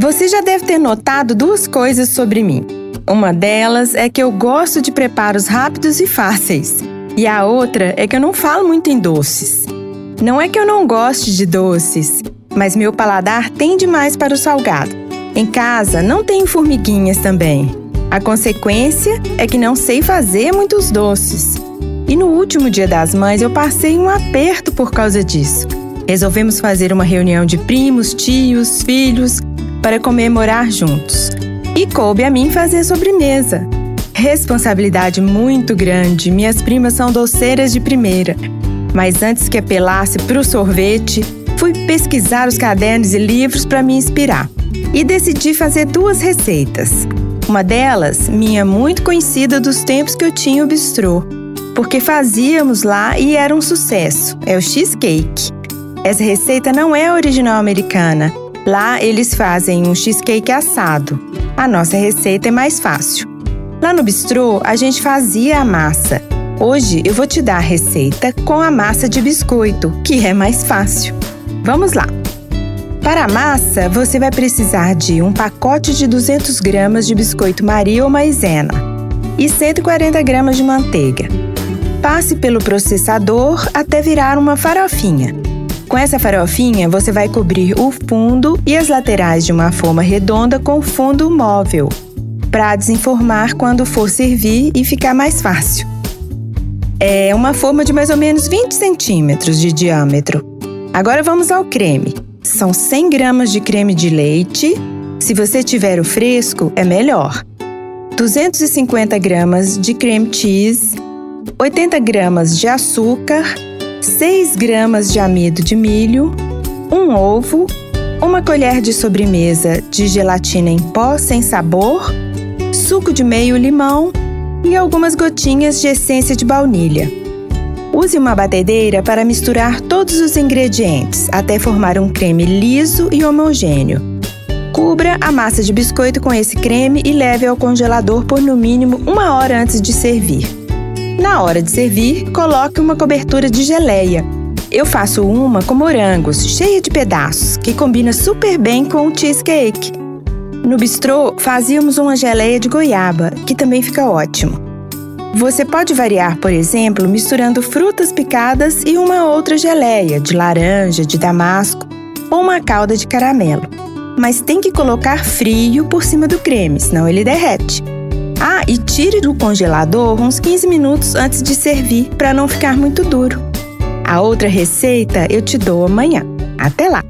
Você já deve ter notado duas coisas sobre mim. Uma delas é que eu gosto de preparos rápidos e fáceis, e a outra é que eu não falo muito em doces. Não é que eu não goste de doces, mas meu paladar tende mais para o salgado. Em casa não tem formiguinhas também. A consequência é que não sei fazer muitos doces. E no último dia das mães eu passei um aperto por causa disso. Resolvemos fazer uma reunião de primos, tios, filhos para comemorar juntos. E coube a mim fazer sobremesa. Responsabilidade muito grande, minhas primas são doceiras de primeira. Mas antes que apelasse para o sorvete, fui pesquisar os cadernos e livros para me inspirar. E decidi fazer duas receitas. Uma delas, minha muito conhecida dos tempos que eu tinha o bistrô, porque fazíamos lá e era um sucesso. É o cheesecake. Essa receita não é original americana. Lá eles fazem um cheesecake assado. A nossa receita é mais fácil. Lá no bistrô a gente fazia a massa. Hoje eu vou te dar a receita com a massa de biscoito, que é mais fácil. Vamos lá! Para a massa, você vai precisar de um pacote de 200 gramas de biscoito Maria ou maisena e 140 gramas de manteiga. Passe pelo processador até virar uma farofinha. Com essa farofinha, você vai cobrir o fundo e as laterais de uma forma redonda com fundo móvel, para desenformar quando for servir e ficar mais fácil. É uma forma de mais ou menos 20 centímetros de diâmetro. Agora vamos ao creme. São 100 gramas de creme de leite. Se você tiver o fresco, é melhor. 250 gramas de creme cheese, 80 gramas de açúcar 6 gramas de amido de milho, um ovo, uma colher de sobremesa de gelatina em pó sem sabor, suco de meio limão e algumas gotinhas de essência de baunilha. Use uma batedeira para misturar todos os ingredientes até formar um creme liso e homogêneo. Cubra a massa de biscoito com esse creme e leve ao congelador por no mínimo uma hora antes de servir. Na hora de servir, coloque uma cobertura de geleia. Eu faço uma com morangos, cheia de pedaços, que combina super bem com o cheesecake. No bistrô, fazíamos uma geleia de goiaba, que também fica ótimo. Você pode variar, por exemplo, misturando frutas picadas e uma outra geleia de laranja, de damasco ou uma calda de caramelo. Mas tem que colocar frio por cima do creme, senão ele derrete. Ah, e tire do congelador uns 15 minutos antes de servir para não ficar muito duro. A outra receita eu te dou amanhã. Até lá!